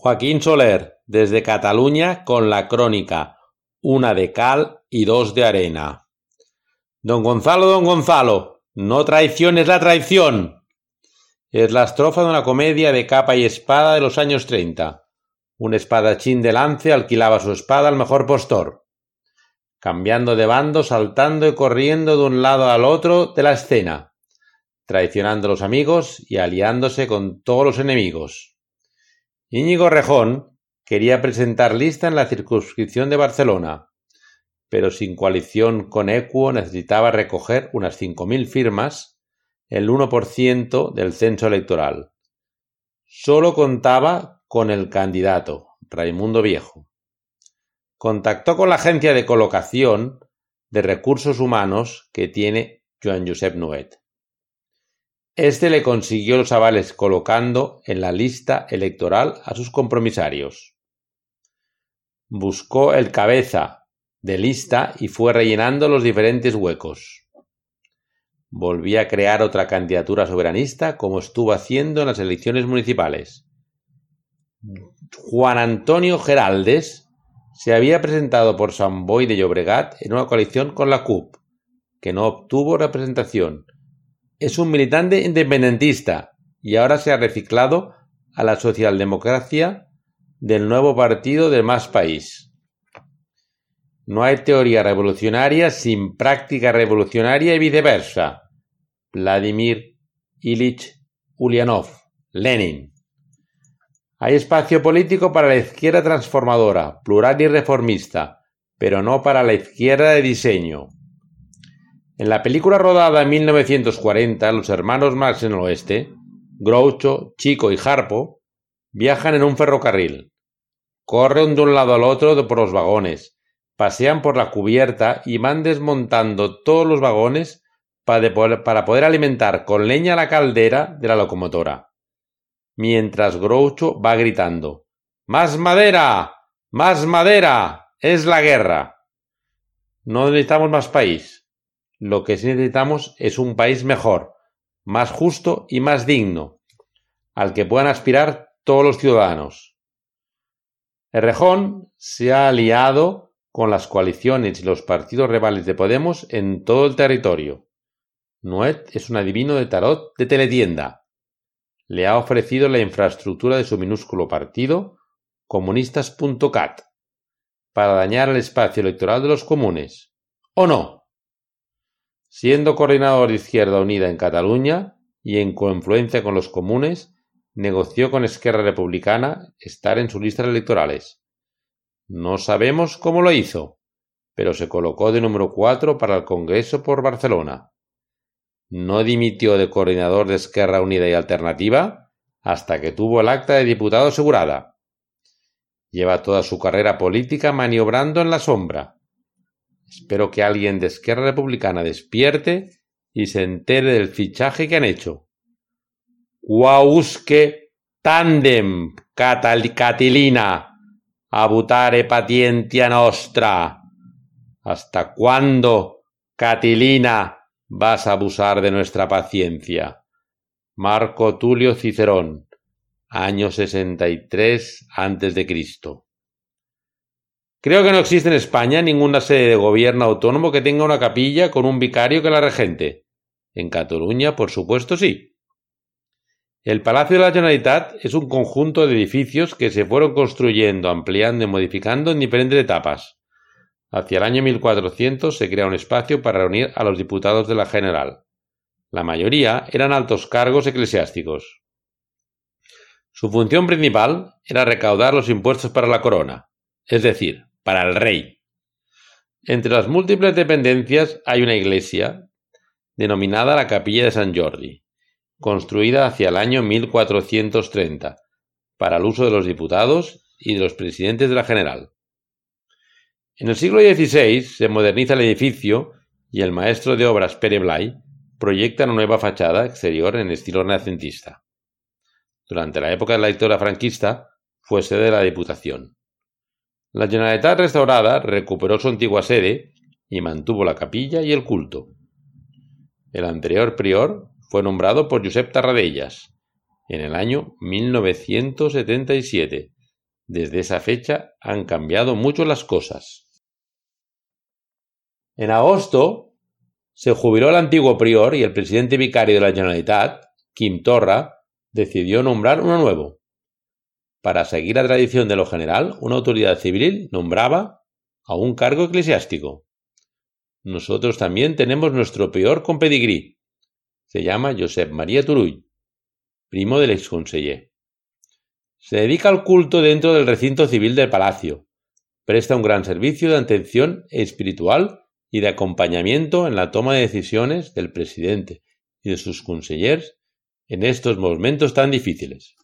Joaquín Soler, desde Cataluña, con la crónica Una de cal y dos de arena. Don Gonzalo, don Gonzalo, no traiciones la traición. Es la estrofa de una comedia de capa y espada de los años treinta. Un espadachín de lance alquilaba su espada al mejor postor, cambiando de bando, saltando y corriendo de un lado al otro de la escena, traicionando a los amigos y aliándose con todos los enemigos. Íñigo Rejón quería presentar lista en la circunscripción de Barcelona, pero sin coalición con Equo necesitaba recoger unas cinco mil firmas, el 1% del censo electoral. Solo contaba con el candidato, Raimundo Viejo. Contactó con la agencia de colocación de recursos humanos que tiene Joan Josep Nuet. Este le consiguió los avales colocando en la lista electoral a sus compromisarios. Buscó el cabeza de lista y fue rellenando los diferentes huecos. Volví a crear otra candidatura soberanista como estuvo haciendo en las elecciones municipales. Juan Antonio Geraldes se había presentado por San Boy de Llobregat en una coalición con la CUP, que no obtuvo representación es un militante independentista y ahora se ha reciclado a la socialdemocracia del nuevo partido de Más País. No hay teoría revolucionaria sin práctica revolucionaria y viceversa. Vladimir Ilich Ulyanov, Lenin. Hay espacio político para la izquierda transformadora, plural y reformista, pero no para la izquierda de diseño. En la película rodada en 1940, los hermanos Marx en el oeste, Groucho, Chico y Harpo, viajan en un ferrocarril. Corren de un lado al otro por los vagones, pasean por la cubierta y van desmontando todos los vagones para poder alimentar con leña la caldera de la locomotora. Mientras Groucho va gritando ¡Más madera! ¡Más madera! ¡Es la guerra! No necesitamos más país. Lo que sí necesitamos es un país mejor, más justo y más digno, al que puedan aspirar todos los ciudadanos. Errejón se ha aliado con las coaliciones y los partidos rivales de Podemos en todo el territorio. Nuet es un adivino de tarot de teletienda. Le ha ofrecido la infraestructura de su minúsculo partido, comunistas.cat, para dañar el espacio electoral de los comunes. ¿O no? Siendo coordinador de Izquierda Unida en Cataluña y en confluencia con los comunes, negoció con Esquerra Republicana estar en sus listas electorales. No sabemos cómo lo hizo, pero se colocó de número 4 para el Congreso por Barcelona. No dimitió de coordinador de Esquerra Unida y Alternativa hasta que tuvo el acta de diputado asegurada. Lleva toda su carrera política maniobrando en la sombra Espero que alguien de Esquerra Republicana despierte y se entere del fichaje que han hecho. Quausque tandem catilina abutare patientia nostra. ¿Hasta cuándo, Catilina, vas a abusar de nuestra paciencia? Marco Tulio Cicerón, año 63 antes de Cristo. Creo que no existe en España ninguna sede de gobierno autónomo que tenga una capilla con un vicario que la regente. En Cataluña, por supuesto, sí. El Palacio de la Generalitat es un conjunto de edificios que se fueron construyendo, ampliando y modificando en diferentes etapas. Hacia el año 1400 se crea un espacio para reunir a los diputados de la General. La mayoría eran altos cargos eclesiásticos. Su función principal era recaudar los impuestos para la corona, es decir, para el rey. Entre las múltiples dependencias hay una iglesia, denominada la Capilla de San Jordi, construida hacia el año 1430, para el uso de los diputados y de los presidentes de la General. En el siglo XVI se moderniza el edificio y el maestro de obras Pere Blay proyecta una nueva fachada exterior en estilo renacentista. Durante la época de la dictadura franquista fue sede de la Diputación. La Generalitat restaurada recuperó su antigua sede y mantuvo la capilla y el culto. El anterior prior fue nombrado por Josep Tarradellas en el año 1977 Desde esa fecha han cambiado mucho las cosas. En agosto se jubiló el antiguo prior y el presidente vicario de la Generalitat, Quim Torra, decidió nombrar uno nuevo. Para seguir la tradición de lo general, una autoridad civil nombraba a un cargo eclesiástico. Nosotros también tenemos nuestro peor con pedigrí. Se llama Josep María Turull, primo del exconseller. Se dedica al culto dentro del recinto civil del palacio. Presta un gran servicio de atención espiritual y de acompañamiento en la toma de decisiones del presidente y de sus consellers en estos momentos tan difíciles.